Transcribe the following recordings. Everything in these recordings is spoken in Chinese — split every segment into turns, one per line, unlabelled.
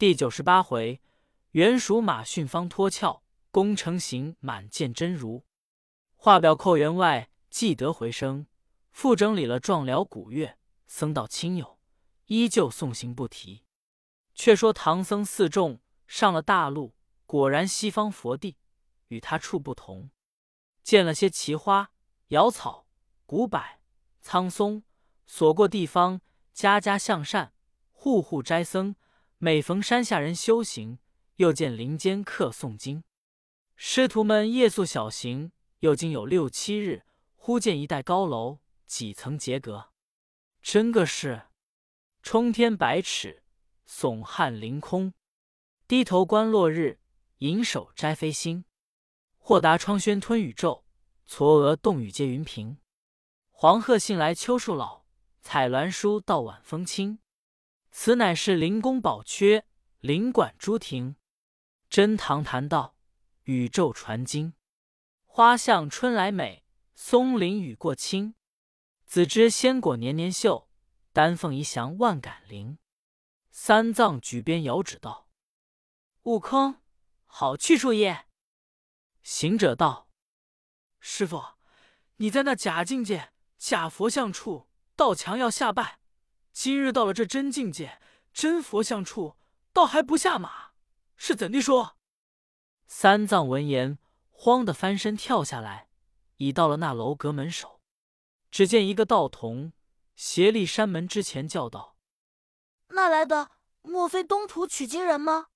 第九十八回，原属马逊方脱壳，功成行满见真如。画表扣员外，既得回声。复整理了壮辽古乐，僧道亲友依旧送行不提。却说唐僧四众上了大路，果然西方佛地与他处不同，见了些奇花、瑶草、古柏、苍松，所过地方，家家向善，户户斋僧。每逢山下人修行，又见林间客诵经，师徒们夜宿小行，又经有六七日，忽见一带高楼，几层结阁，真个是冲天百尺，耸撼凌空。低头观落日，盈手摘飞星。豁达窗轩吞宇宙，嵯峨洞宇接云平。黄鹤信来秋树老，彩鸾书到晚风轻。此乃是灵宫宝阙，灵馆诸庭，真堂谈道，宇宙传经。花向春来美，松林雨过清。子知鲜果年年秀，丹凤仪翔万感灵。三藏举鞭遥指道：“悟空，好去处也。”行者道：“师傅，你在那假境界、假佛像处，道强要下拜。”今日到了这真境界、真佛像处，倒还不下马，是怎地说？三藏闻言，慌得翻身跳下来，已到了那楼阁门首，只见一个道童斜立山门之前，叫道：“
那来的莫非东土取经人吗？”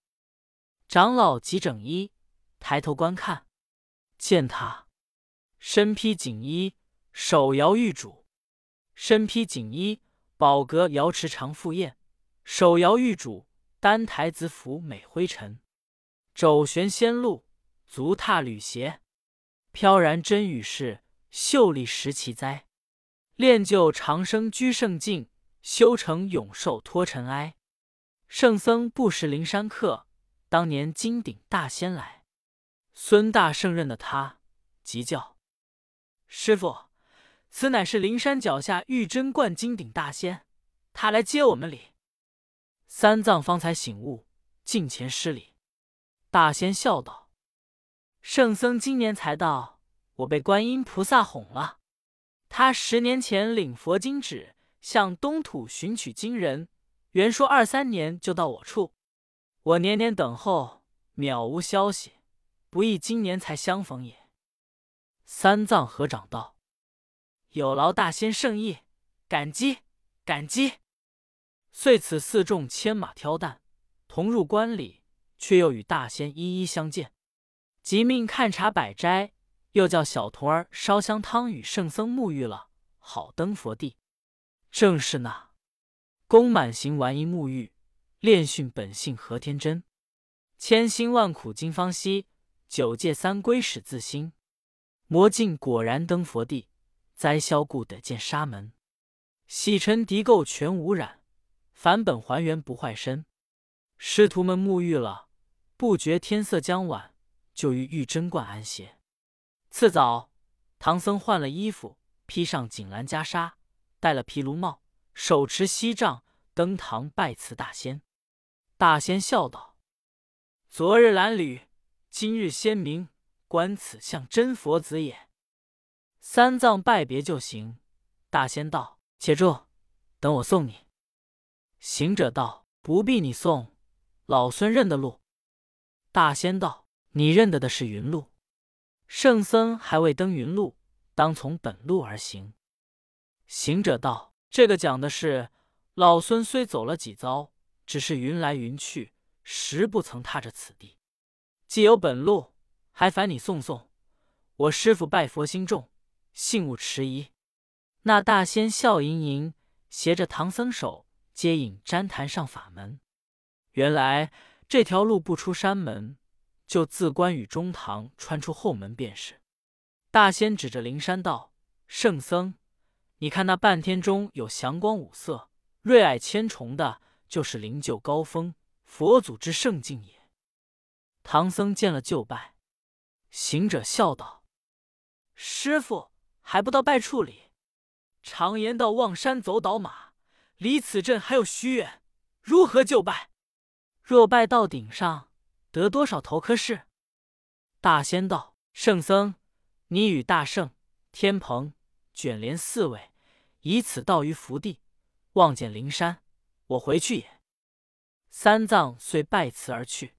长老急整衣，抬头观看，见他身披锦衣，手摇玉杵，身披锦衣。宝阁瑶池长赴宴，手摇玉杵，丹台子府美灰尘。肘悬仙露，足踏履鞋，飘然真与是，秀丽石奇哉。练就长生居圣境，修成永寿脱尘埃。圣僧不识灵山客，当年金顶大仙来。孙大圣认得他，急叫师傅。此乃是灵山脚下玉真观金顶大仙，他来接我们礼。三藏方才醒悟，近前施礼。大仙笑道：“圣僧今年才到，我被观音菩萨哄了。他十年前领佛经旨，向东土寻取经人，原说二三年就到我处。我年年等候，渺无消息，不意今年才相逢也。”三藏合掌道。有劳大仙圣意，感激感激。遂此四众牵马挑担，同入关里，却又与大仙一一相见。即命看茶摆斋，又叫小童儿烧香汤与圣僧沐浴了，好登佛地。正是那功满行完一沐浴，练训本性何天真。千辛万苦经方息，九戒三归始自新。魔镜果然登佛地。灾消故得见沙门，洗尘涤垢全无染，返本还原不坏身。师徒们沐浴了，不觉天色将晚，就于玉真观安歇。次早，唐僧换了衣服，披上锦襕袈裟，戴了毗卢帽，手持锡杖，登堂拜辞大仙。大仙笑道：“昨日褴褛，今日鲜明，观此像真佛子也。”三藏拜别就行。大仙道：“且住，等我送你。”行者道：“不必你送，老孙认得路。”大仙道：“你认得的是云路，圣僧还未登云路，当从本路而行。”行者道：“这个讲的是，老孙虽走了几遭，只是云来云去，实不曾踏着此地。既有本路，还烦你送送。我师傅拜佛心重。”信物迟疑，那大仙笑盈盈，携着唐僧手，接引旃檀上法门。原来这条路不出山门，就自关羽中堂穿出后门便是。大仙指着灵山道：“圣僧，你看那半天中有祥光五色、瑞霭千重的，就是灵鹫高峰，佛祖之圣境也。”唐僧见了就拜。行者笑道：“师傅。”还不到拜处里，常言道：“望山走倒马，离此镇还有许远，如何就拜？”若拜到顶上，得多少头科士？”大仙道：“圣僧，你与大圣、天蓬、卷帘四位，以此道于福地，望见灵山，我回去也。”三藏遂拜辞而去。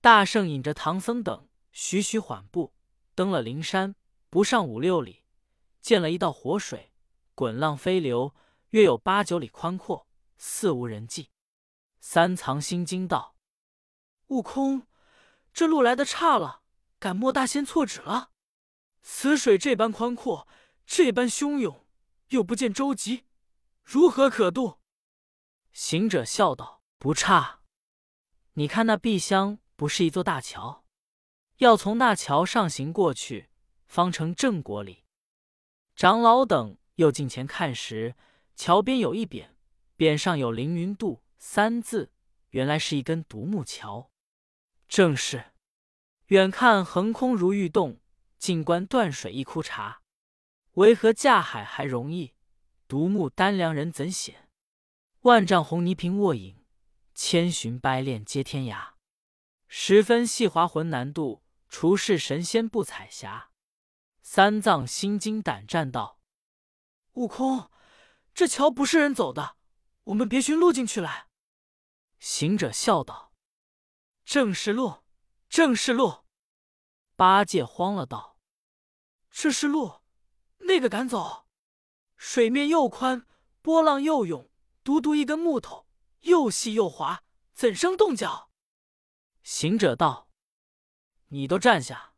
大圣引着唐僧等，徐徐缓步登了灵山，不上五六里，见了一道活水，滚浪飞流，约有八九里宽阔，似无人迹。三藏心惊道：“悟空，这路来的差了。”敢莫大仙错指了？此水这般宽阔，这般汹涌，又不见舟楫，如何可渡？行者笑道：“不差。你看那碧香，不是一座大桥？要从那桥上行过去，方成正果里。”长老等又近前看时，桥边有一匾，匾上有“凌云渡”三字，原来是一根独木桥。正是。远看横空如玉洞，近观断水一枯茶。为何架海还容易，独木单梁人怎险？万丈红泥瓶卧影，千寻掰链接天涯。十分细滑浑难渡，除是神仙不彩霞。三藏心惊胆战道：“悟空，这桥不是人走的，我们别寻路进去来。”行者笑道：“正是路。”正是路，八戒慌了，道：“这是路，那个敢走？水面又宽，波浪又涌，独独一根木头，又细又滑，怎生动脚？”行者道：“你都站下，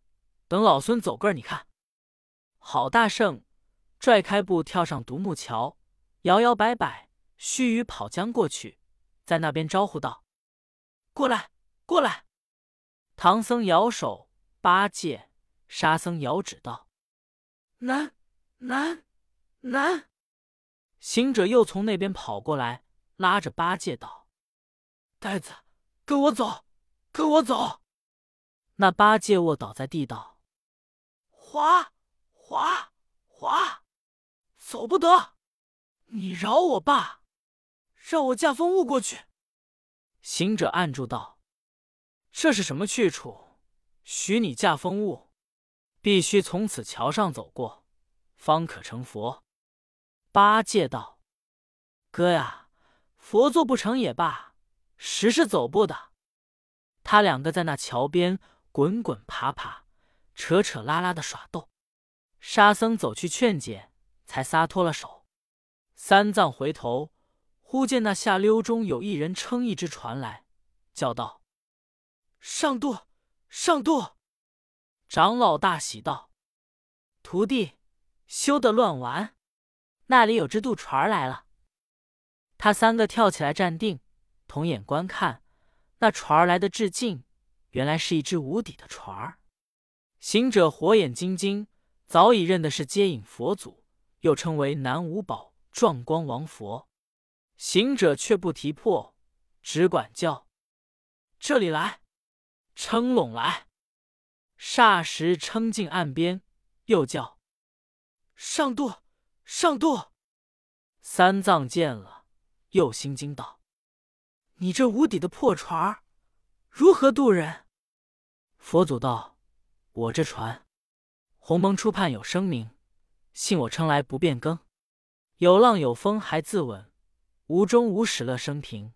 等老孙走个，你看。”好大圣拽开步跳上独木桥，摇摇摆摆，须臾跑将过去，在那边招呼道：“过来，过来。”唐僧摇手，八戒、沙僧摇指道：“难，难，难！”行者又从那边跑过来，拉着八戒道：“呆子，跟我走，跟我走！”那八戒卧倒在地道：“滑，滑，滑，走不得！你饶我吧，让我驾风雾过去。”行者按住道。这是什么去处？许你驾风雾，必须从此桥上走过，方可成佛。八戒道：“哥呀，佛做不成也罢，实是走不的。”他两个在那桥边滚滚爬爬，扯扯拉拉的耍斗。沙僧走去劝解，才撒脱了手。三藏回头，忽见那下溜中有一人撑一只船来，叫道。上渡，上渡！长老大喜道：“徒弟，休得乱玩！那里有只渡船来了。”他三个跳起来站定，同眼观看，那船儿来的至近，原来是一只无底的船儿。行者火眼金睛，早已认的是接引佛祖，又称为南无宝壮光王佛。行者却不提破，只管叫：“这里来！”撑拢来，霎时撑进岸边，又叫上渡，上渡。三藏见了，又心惊道：“你这无底的破船，如何渡人？”佛祖道：“我这船，鸿蒙初判有声明，信我撑来不变更，有浪有风还自稳，无终无始乐生平，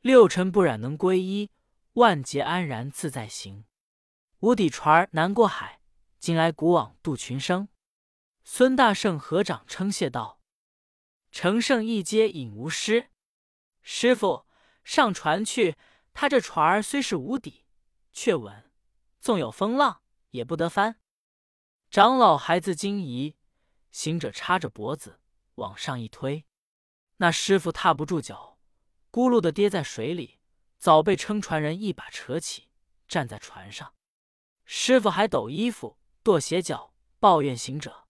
六尘不染能归一。”万劫安然自在行，无底船儿难过海，今来古往渡群生。孙大圣合掌称谢道：“乘胜一阶引无师，师傅上船去。他这船儿虽是无底，却稳，纵有风浪也不得翻。”长老还自惊疑，行者插着脖子往上一推，那师傅踏不住脚，咕噜的跌在水里。早被撑船人一把扯起，站在船上。师傅还抖衣服、跺鞋脚，抱怨行者。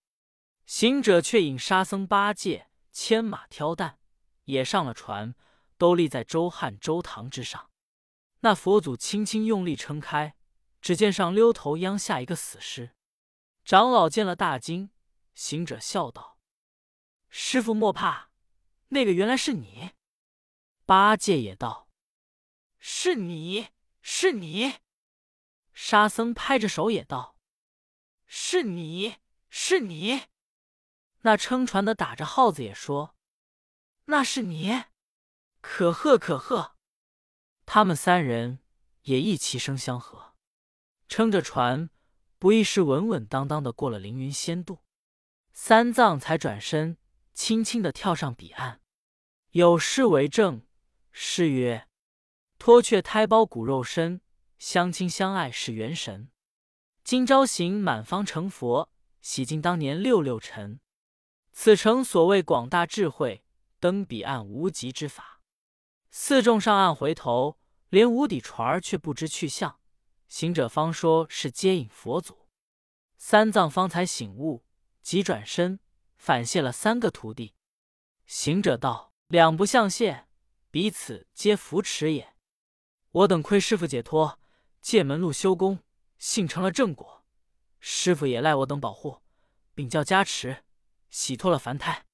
行者却引沙僧、八戒牵马挑担，也上了船，都立在周汉、周堂之上。那佛祖轻轻用力撑开，只见上溜头央下一个死尸。长老见了大惊，行者笑道：“师傅莫怕，那个原来是你。”八戒也道。是你是你！”沙僧拍着手也道：“是你是你！”那撑船的打着号子也说：“那是你！”可贺可贺！他们三人也一齐声相和，撑着船，不一时稳稳当当的过了凌云仙渡。三藏才转身，轻轻的跳上彼岸。有诗为证：诗曰：“脱却胎胞骨肉身，相亲相爱是元神。今朝行满方成佛，洗尽当年六六尘。此诚所谓广大智慧，登彼岸无极之法。”四众上岸回头，连无底船儿却不知去向。行者方说是接引佛祖，三藏方才醒悟，急转身反谢了三个徒弟。行者道：“两不相谢，彼此皆扶持也。我等亏师傅解脱，借门路修功，幸成了正果。师傅也赖我等保护，禀教加持，洗脱了凡胎。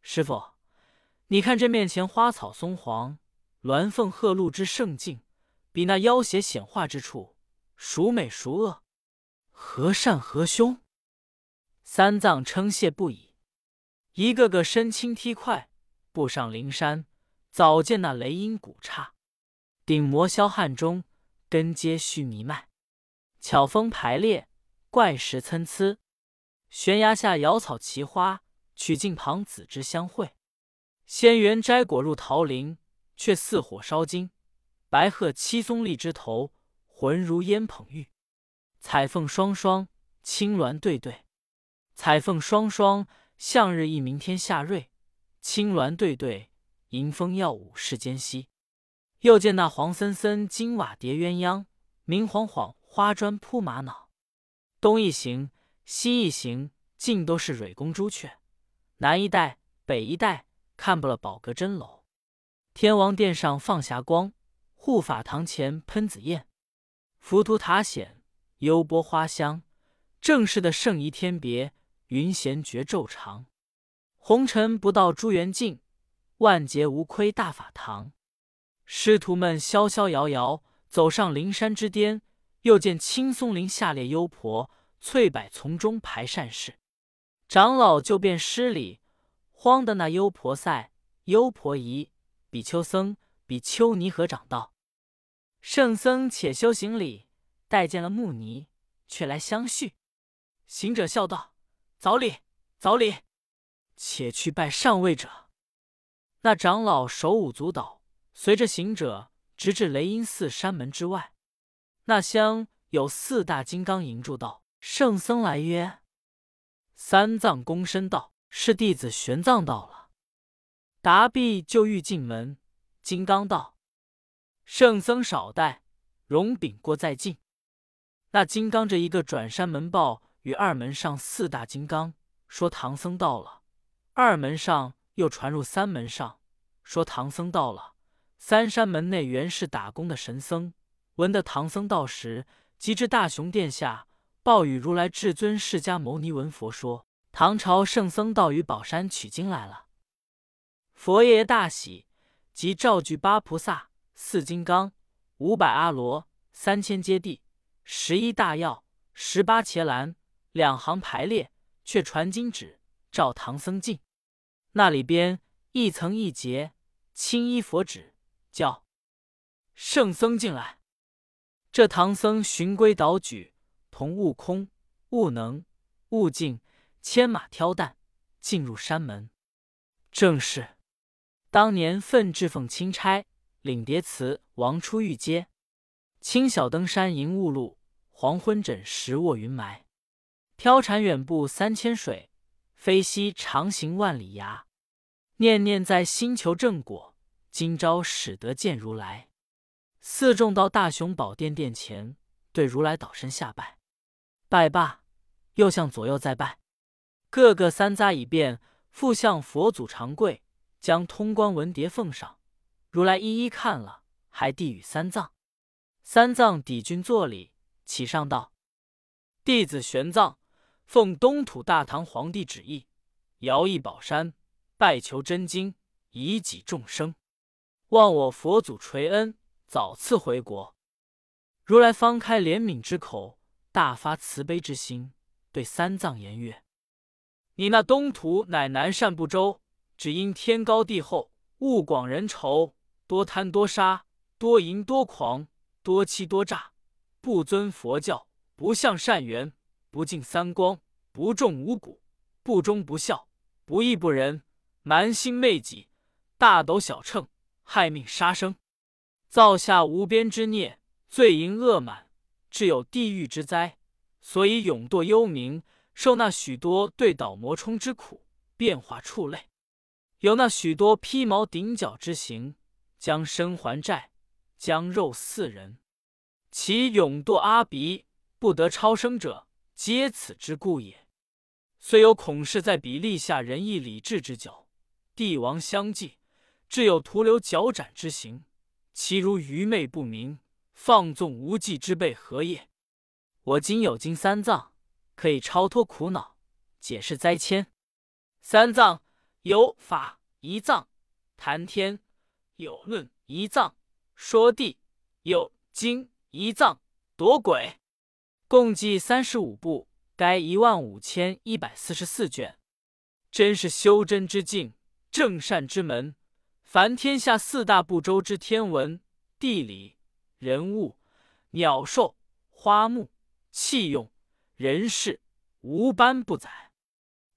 师傅，你看这面前花草松黄。”鸾凤鹤鹿之胜境，比那妖邪显化之处，孰美孰恶？何善何凶？三藏称谢不已，一个个身轻踢快，步上灵山，早见那雷音鼓刹，顶魔霄汉中，根阶须弥脉，巧峰排列，怪石参差，悬崖下瑶草奇花，曲径旁紫芝相会，仙缘摘果入桃林。却似火烧金，白鹤栖松荔枝头，浑如烟捧玉。彩凤双双，青鸾对对。彩凤双双，向日一明天下瑞；青鸾对对，迎风耀舞世间稀。又见那黄森森金瓦叠鸳鸯，明晃晃花砖铺玛瑙。东一行，西一行，尽都是蕊宫朱雀。南一带，北一带，看不了宝阁真楼。天王殿上放霞光，护法堂前喷紫焰，浮屠塔显幽波花香，正是的圣仪天别，云闲绝昼长。红尘不到朱元境，万劫无亏大法堂。师徒们逍逍遥遥走上灵山之巅，又见青松林下列幽婆，翠柏丛中排善事。长老就便施礼，慌的那幽婆赛、幽婆夷。比丘僧、比丘尼合掌道：“圣僧且修行礼，待见了穆尼，却来相续。”行者笑道：“早礼，早礼，且去拜上位者。”那长老手舞足蹈，随着行者直至雷音寺山门之外。那厢有四大金刚迎住道：“圣僧来曰。”三藏躬身道：“是弟子玄奘到了。”答毕，就欲进门。金刚道：“圣僧少待，容禀过再进。”那金刚这一个转山门报与二门上四大金刚说：“唐僧到了。”二门上又传入三门上，说：“唐僧到了。”三山门内原是打工的神僧，闻得唐僧到时，即至大雄殿下，报与如来至尊释迦牟尼闻佛说：“唐朝圣僧到于宝山取经来了。”佛爷大喜，即召聚八菩萨、四金刚、五百阿罗、三千揭谛、十一大药、十八伽蓝，两行排列，却传经旨，召唐僧进。那里边一层一节，青衣佛旨，叫圣僧进来。这唐僧循规蹈矩，同悟空、悟能、悟净牵马挑担，进入山门，正是。当年奋志奉钦差，领牒词王出玉阶。清晓登山迎雾露，黄昏枕石卧云霾。挑禅远步三千水，飞溪长行万里崖。念念在心求正果，今朝始得见如来。四众到大雄宝殿殿前，对如来倒身下拜。拜罢，又向左右再拜，个个三匝已遍，复向佛祖长跪。将通关文牒奉上，如来一一看了，还递与三藏。三藏抵君作礼，启上道：“弟子玄奘，奉东土大唐皇帝旨意，遥诣宝山，拜求真经，以济众生。望我佛祖垂恩，早赐回国。如来方开怜悯之口，大发慈悲之心，对三藏言曰：“你那东土乃南赡不周，只因天高地厚，物广人稠，多贪多杀，多淫多狂，多欺多诈，不遵佛教，不向善缘，不敬三光，不重五谷，不忠不孝，不义不仁，蛮心昧己，大斗小秤，害命杀生，造下无边之孽。”罪淫恶满，致有地狱之灾，所以永堕幽冥，受那许多对倒魔冲之苦，变化畜类；有那许多披毛顶角之刑，将身还债，将肉似人。其永堕阿鼻，不得超生者，皆此之故也。虽有孔氏在彼立下仁义礼智之角，帝王相继，至有徒留脚斩之刑，其如愚昧不明。放纵无忌之辈何也？我今有金三藏，可以超脱苦恼，解释灾迁。三藏有法一藏，谈天有论一藏，说地有经一藏，夺鬼共计三十五部，该一万五千一百四十四卷，真是修真之境，正善之门。凡天下四大部洲之天文地理。人物、鸟兽、花木、器用、人事，无般不载。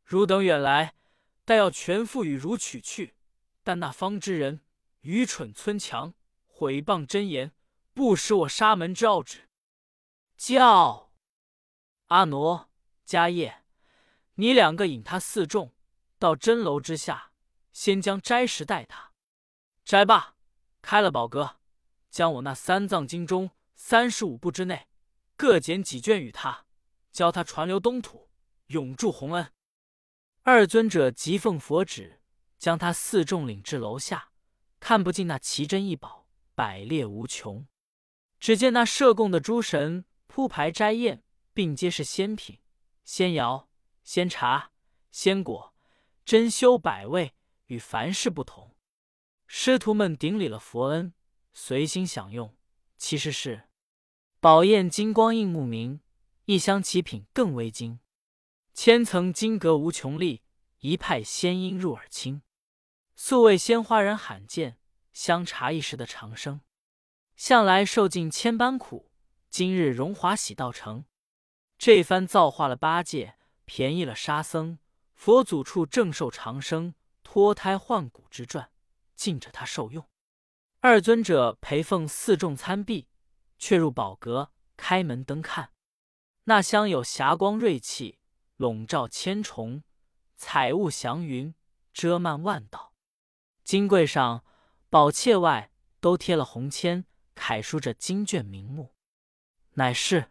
汝等远来，待要全付与汝取去。但那方之人愚蠢村强，毁谤真言，不识我沙门之奥旨。叫阿傩、迦叶，你两个引他四众到真楼之下，先将斋食待他。斋罢，开了宝阁。将我那三藏经中三十五部之内各捡几卷与他，教他传流东土，永驻洪恩。二尊者即奉佛旨，将他四众领至楼下，看不尽那奇珍异宝，百列无穷。只见那设供的诸神铺排斋宴，并皆是仙品、仙肴、仙茶、仙果，珍馐百味，与凡世不同。师徒们顶礼了佛恩。随心享用，其实是宝焰金光映目明，一香奇品更为精。千层金阁无穷丽，一派仙音入耳清。素味鲜花人罕见，香茶一时的长生。向来受尽千般苦，今日荣华喜道成。这番造化了八戒，便宜了沙僧，佛祖处正受长生、脱胎换骨之传，尽着他受用。二尊者陪奉四众参毕，却入宝阁，开门登看。那厢有霞光瑞气，笼罩千重，彩雾祥云，遮漫万道。金柜上、宝切外都贴了红签，楷书着经卷名目，乃是《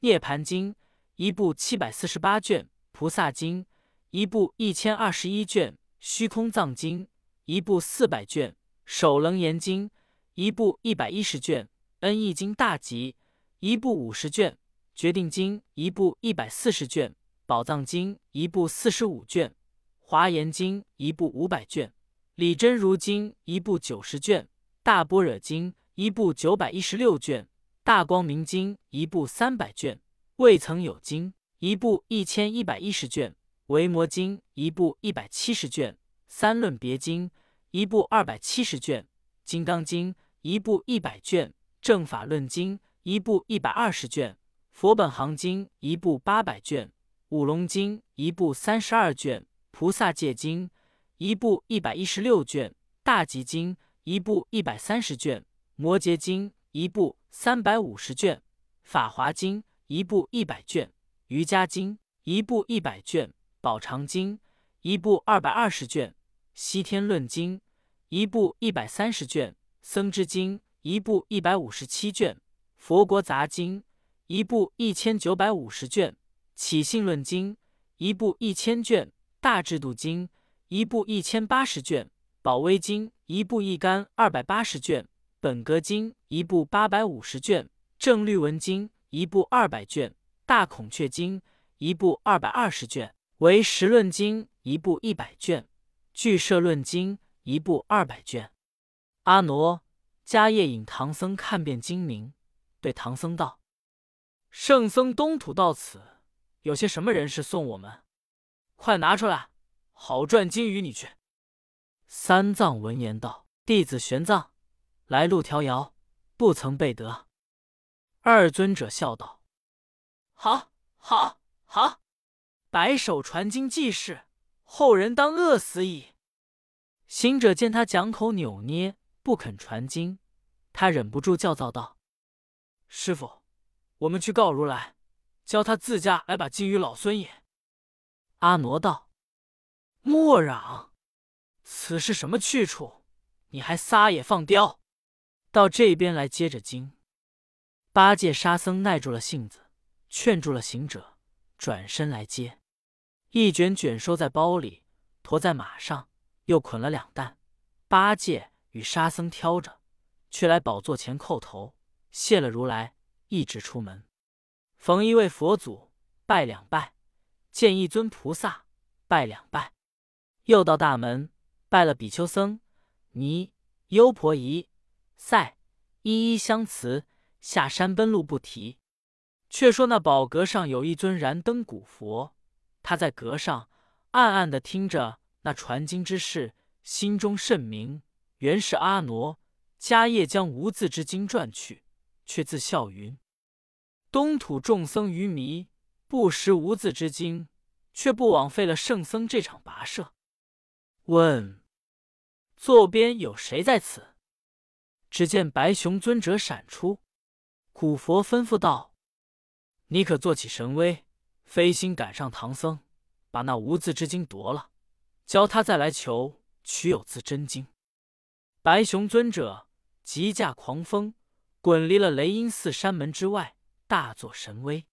涅盘经》一部七百四十八卷，《菩萨经》一部一千二十一卷，《虚空藏经》一部四百卷。首楞严经一部一百一十卷，恩义经大集一部五十卷，决定经一部一百四十卷，宝藏经一部四十五卷，华严经一部五百卷，理真如经一部九十卷，大般若经一部九百一十六卷，大光明经一部三百卷，未曾有经一部一千一百一十卷，维摩经一部一百七十卷，三论别经。一部二百七十卷，《金刚经》一部一百卷，《正法论经》一部一百二十卷，《佛本行经》一部八百卷，《五龙经》一部三十二卷，《菩萨戒经》一部一百一十六卷，《大集经》一部一百三十卷，《摩诘经》一部三百五十卷，《法华经》一部一百卷，《瑜伽经》一部一百卷，《宝长经》一部二百二十卷。西天论经一部一百三十卷，僧之经一部一百五十七卷，佛国杂经一部一千九百五十卷，起信论经一部一千卷，大制度经一部一千八十卷，宝威经一部一干二百八十卷，本格经一部八百五十卷，正律文经一部二百卷，大孔雀经一部二百二十卷，为十论经一部一百卷。《巨摄论经》一部二百卷，阿傩、迦叶引唐僧看遍精明，对唐僧道：“圣僧东土到此，有些什么人事送我们？快拿出来，好赚金鱼你去。”三藏闻言道：“弟子玄奘，来路迢遥，不曾备得。”二尊者笑道：“好，好，好！白手传经济世，后人当饿死矣。”行者见他讲口扭捏，不肯传经，他忍不住叫噪道：“师傅，我们去告如来，教他自家来把金鱼老孙也。”阿傩道：“莫嚷，此是什么去处？你还撒野放刁？到这边来接着经。”八戒、沙僧耐住了性子，劝住了行者，转身来接，一卷卷收在包里，驮在马上，又捆了两担。八戒与沙僧挑着，却来宝座前叩头，谢了如来，一直出门。逢一位佛祖，拜两拜；见一尊菩萨，拜两拜。又到大门，拜了比丘僧、尼、优婆夷、赛，一一相辞。下山奔路不提。却说那宝阁上有一尊燃灯古佛，他在阁上暗暗的听着那传经之事，心中甚明。原是阿傩迦叶将无字之经传去，却自笑云：“东土众僧愚迷，不识无字之经，却不枉费了圣僧这场跋涉。”问：座边有谁在此？只见白熊尊者闪出。古佛吩咐道：“你可做起神威，飞心赶上唐僧，把那无字之经夺了，教他再来求取有字真经。”白熊尊者急驾狂风，滚离了雷音寺山门之外，大作神威。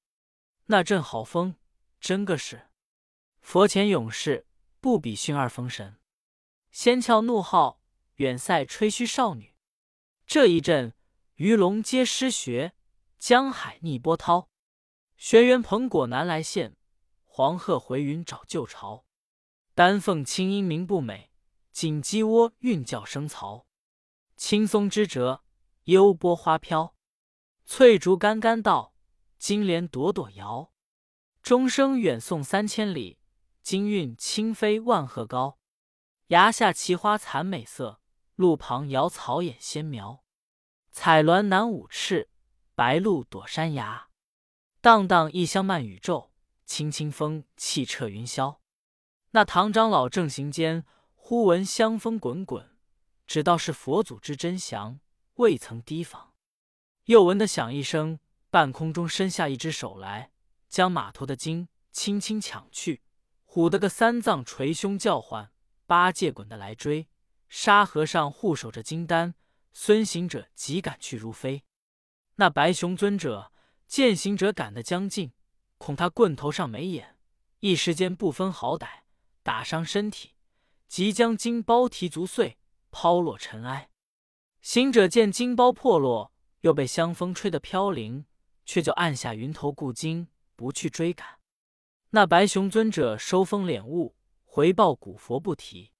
那阵好风，真个是佛前勇士不比逊二封神。仙俏怒号，远塞吹嘘少女。这一阵，鱼龙皆失学。江海逆波涛，玄元蓬果南来现，黄鹤回云找旧巢。丹凤清音鸣不美，锦鸡窝韵叫声嘈。青松枝折，幽波花飘，翠竹竿竿倒，金莲朵朵摇。钟声远送三千里，金韵轻飞万壑高。崖下奇花惨美色，路旁瑶草掩仙苗。彩鸾南舞翅。白鹭躲山崖，荡荡异香漫宇宙，清清风气彻云霄。那唐长老正行间，忽闻香风滚滚，只道是佛祖之真祥，未曾提防。又闻得响一声，半空中伸下一只手来，将马头的筋轻轻抢去，唬得个三藏捶胸叫唤，八戒滚的来追，沙和尚护守着金丹，孙行者急赶去如飞。那白熊尊者见行者赶得将近，恐他棍头上没眼，一时间不分好歹，打伤身体，即将金包提足碎，抛落尘埃。行者见金包破落，又被香风吹得飘零，却就按下云头固金，不去追赶。那白熊尊者收风敛雾，回报古佛不提。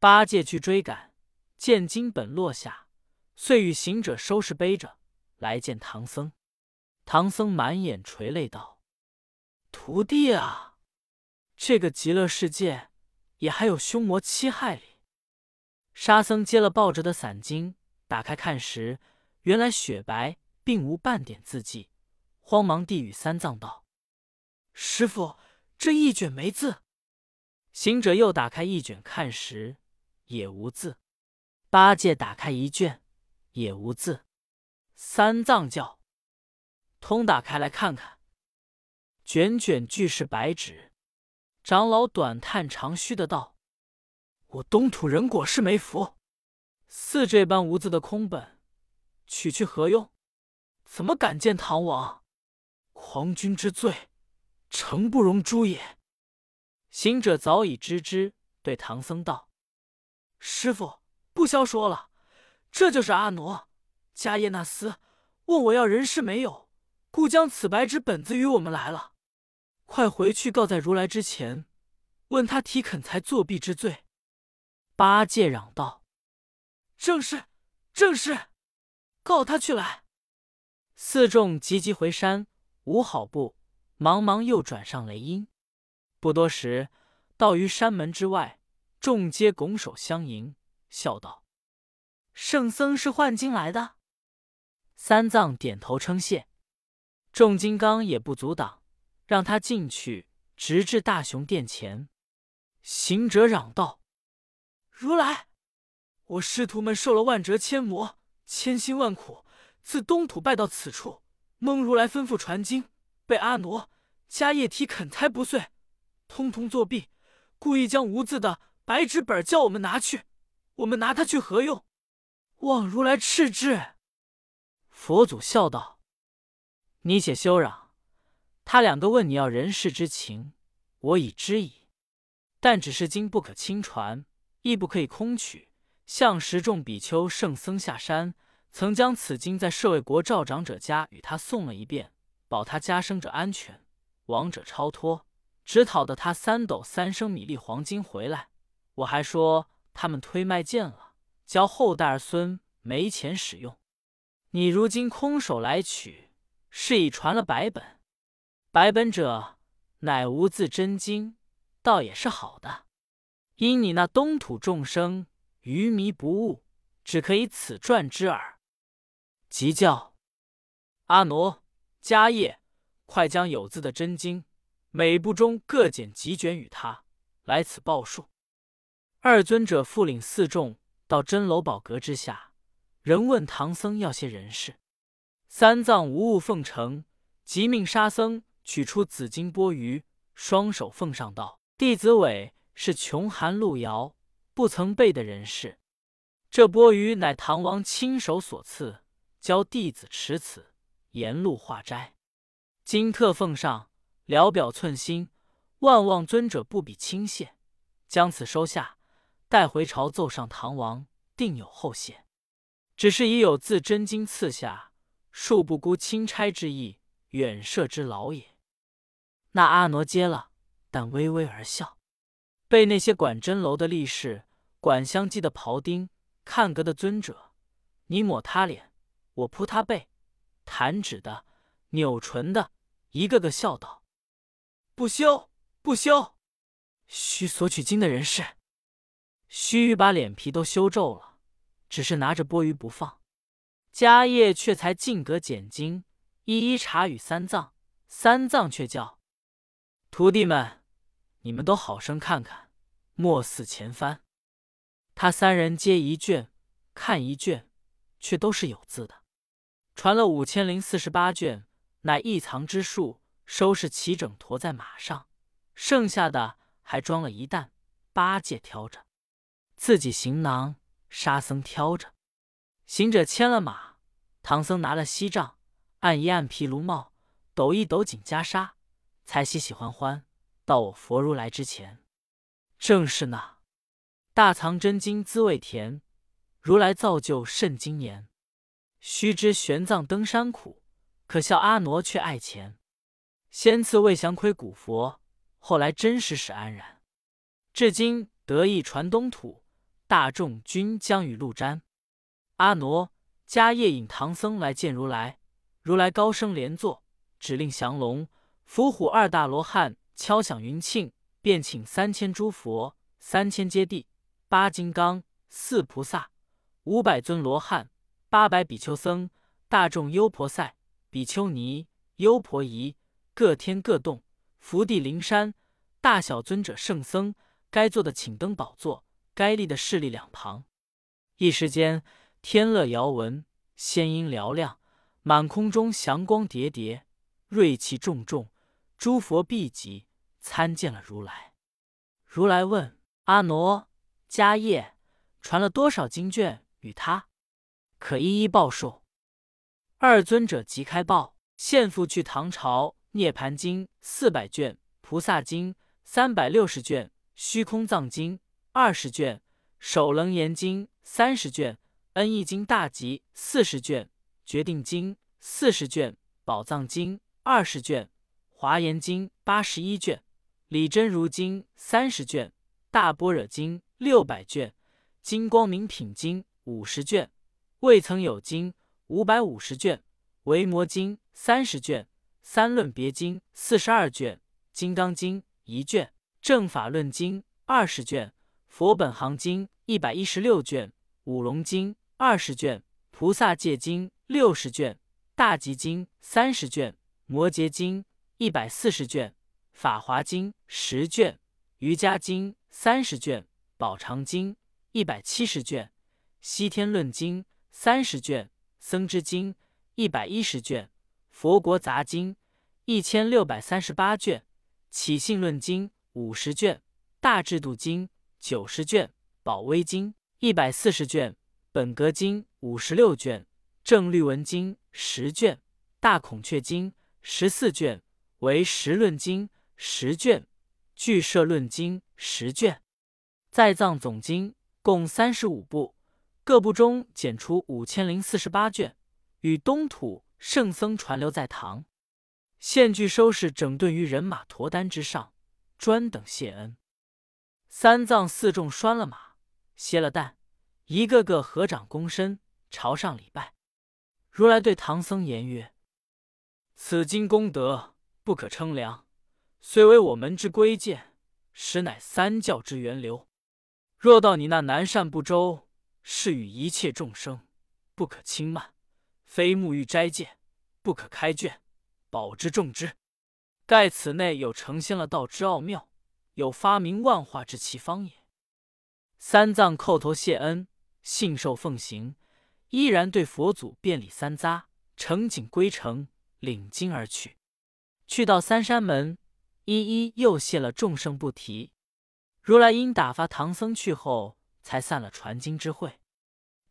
八戒去追赶，见金本落下，遂与行者收拾背着。来见唐僧，唐僧满眼垂泪道：“徒弟啊，这个极乐世界也还有凶魔欺害哩。”沙僧接了抱着的散经，打开看时，原来雪白，并无半点字迹，慌忙递与三藏道：“师傅，这一卷没字。”行者又打开一卷看时，也无字。八戒打开一卷，也无字。三藏叫：“通打开来看看。”卷卷俱是白纸。长老短叹长吁的道：“我东土人果是没福，似这般无字的空本，取去何用？怎么敢见唐王？狂君之罪，诚不容诛也。”行者早已知之，对唐僧道：“师傅，不消说了，这就是阿傩。”迦叶那厮问我要人事没有，故将此白纸本子与我们来了。快回去告在如来之前，问他提肯才作弊之罪。八戒嚷道：“正是，正是。”告他去来。四众急急回山，无好步，忙忙又转上雷音。不多时，到于山门之外，众皆拱手相迎，笑道：“圣僧是换经来的。”三藏点头称谢。众金刚也不阻挡，让他进去，直至大雄殿前。行者嚷道：“如来，我师徒们受了万折千磨，千辛万苦，自东土拜到此处，蒙如来吩咐传经，被阿傩、迦叶提啃猜不遂，通通作弊，故意将无字的白纸本叫我们拿去，我们拿它去何用？望如来斥之。”佛祖笑道。你且休嚷，他两个问你要人世之情，我已知矣。但只是经不可轻传，亦不可以空取。向十众比丘圣僧下山，曾将此经在舍卫国赵长者家与他诵了一遍，保他家生者安全，亡者超脱，只讨得他三斗三升米粒黄金回来。我还说他们推卖贱了，教后代儿孙没钱使用。你如今空手来取。是已传了百本，百本者乃无字真经，倒也是好的。因你那东土众生愚迷不悟，只可以此传之耳。即叫阿傩、迦叶，快将有字的真经每部中各剪几卷与他来此报数。二尊者复领四众到真楼宝阁之下，仍问唐僧要些人事。三藏无物奉承，即命沙僧取出紫金钵盂，双手奉上道：“弟子韦是穷寒路遥，不曾备的人事。这钵盂乃唐王亲手所赐，教弟子持此，沿路化斋。今特奉上，聊表寸心，万望尊者不比轻谢，将此收下，带回朝奏上唐王，定有后谢。只是已有字真经赐下。”恕不辜钦差之意，远涉之劳也。那阿傩接了，但微微而笑。被那些管真楼的力士、管香机的庖丁、看阁的尊者，你抹他脸，我扑他背，弹指的、扭唇的，一个个笑道：“不休，不休！须索取经的人士，须臾把脸皮都羞皱了，只是拿着钵盂不放。”迦叶却才进阁捡经，一一查与三藏。三藏却叫徒弟们：“你们都好生看看，莫似前番。”他三人接一卷，看一卷，却都是有字的。传了五千零四十八卷，乃一藏之数，收拾齐整，驮在马上。剩下的还装了一担，八戒挑着，自己行囊，沙僧挑着。行者牵了马，唐僧拿了锡杖，按一按皮卢帽，抖一抖锦袈裟，才喜喜欢欢到我佛如来之前。正是那大藏真经滋味甜，如来造就甚精严。须知玄奘登山苦，可笑阿傩却爱钱。先次未降亏古佛，后来真实使安然。至今得意传东土，大众均将与路瞻。阿傩、迦叶引唐僧来见如来，如来高声连坐，指令降龙、伏虎二大罗汉敲响云磬，便请三千诸佛、三千揭谛、八金刚、四菩萨、五百尊罗汉、八百比丘僧、大众优婆塞、比丘尼、优婆夷，各天各洞，福地灵山，大小尊者圣僧，该坐的请登宝座，该立的势立两旁。一时间。天乐遥闻，仙音嘹亮，满空中祥光叠叠，瑞气重重，诸佛毕集参见了如来。如来问阿傩、迦叶传了多少经卷与他，可一一报数。二尊者即开报：现复去唐朝《涅盘经》四百卷，《菩萨经》三百六十卷，《虚空藏经》二十卷，《首楞严经》三十卷。恩义经大集四十卷，决定经四十卷，宝藏经二十卷，华严经八十一卷，李真如经三十卷，大般若经六百卷，金光明品经五十卷，未曾有经五百五十卷；维摩经三十卷；三论别经四十二卷；金刚经一卷；正法论经二十卷；佛本行经一百一十六卷；五龙经二十卷；菩萨戒经六十卷；大集经三十卷；摩诘经一百四十卷；法华经十卷；瑜伽经三十卷；宝长经一百七十卷；西天论经三十卷；僧之经一百一十卷；佛国杂经一千六百三十八卷；起信论经五十卷；大智度经九十卷；宝威经一百四十卷；本格经五十六卷；正律文经十卷；大孔雀经十四卷；为十论经十卷；俱舍论经十卷。在藏总经共三十五部，各部中检出五千零四十八卷，与东土圣僧传留在唐。现具收拾整顿于人马驮担之上，专等谢恩。三藏四众拴了马，歇了担，一个个合掌躬身，朝上礼拜。如来对唐僧言曰：“此经功德不可称量，虽为我门之规鉴，实乃三教之源流。”若到你那南赡部洲，是与一切众生不可轻慢，非沐浴斋戒，不可开卷，保之重之。盖此内有成仙了道之奥妙，有发明万化之奇方也。三藏叩头谢恩，信受奉行，依然对佛祖遍礼三匝，乘景归城，领经而去。去到三山门，一一又谢了众圣不提。如来因打发唐僧去后，才散了传经之会。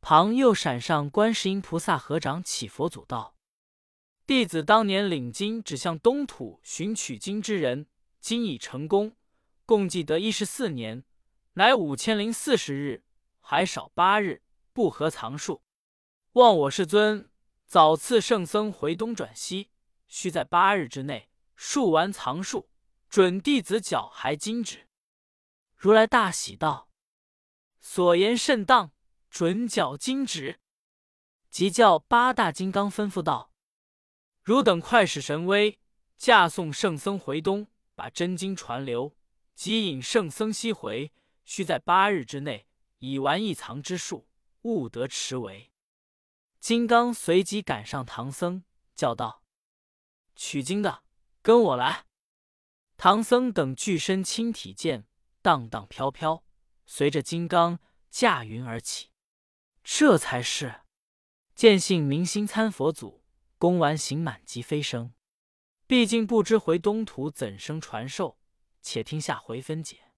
旁又闪上观世音菩萨合掌祈佛祖道：“弟子当年领经，只向东土寻取经之人，今已成功，共计得一十四年，乃五千零四十日，还少八日，不合藏数。望我世尊早赐圣僧回东转西，须在八日之内数完藏数，准弟子脚还金旨。”如来大喜道：“所言甚当，准缴金旨。”即叫八大金刚吩咐道：“汝等快使神威，驾送圣僧回东，把真经传流，即引圣僧西回。须在八日之内，已完一藏之数，勿得迟违。”金刚随即赶上唐僧，叫道：“取经的，跟我来！”唐僧等具身轻体健。荡荡飘飘，随着金刚驾云而起。这才是见信明心参佛祖，功完行满即飞升。毕竟不知回东土怎生传授，且听下回分解。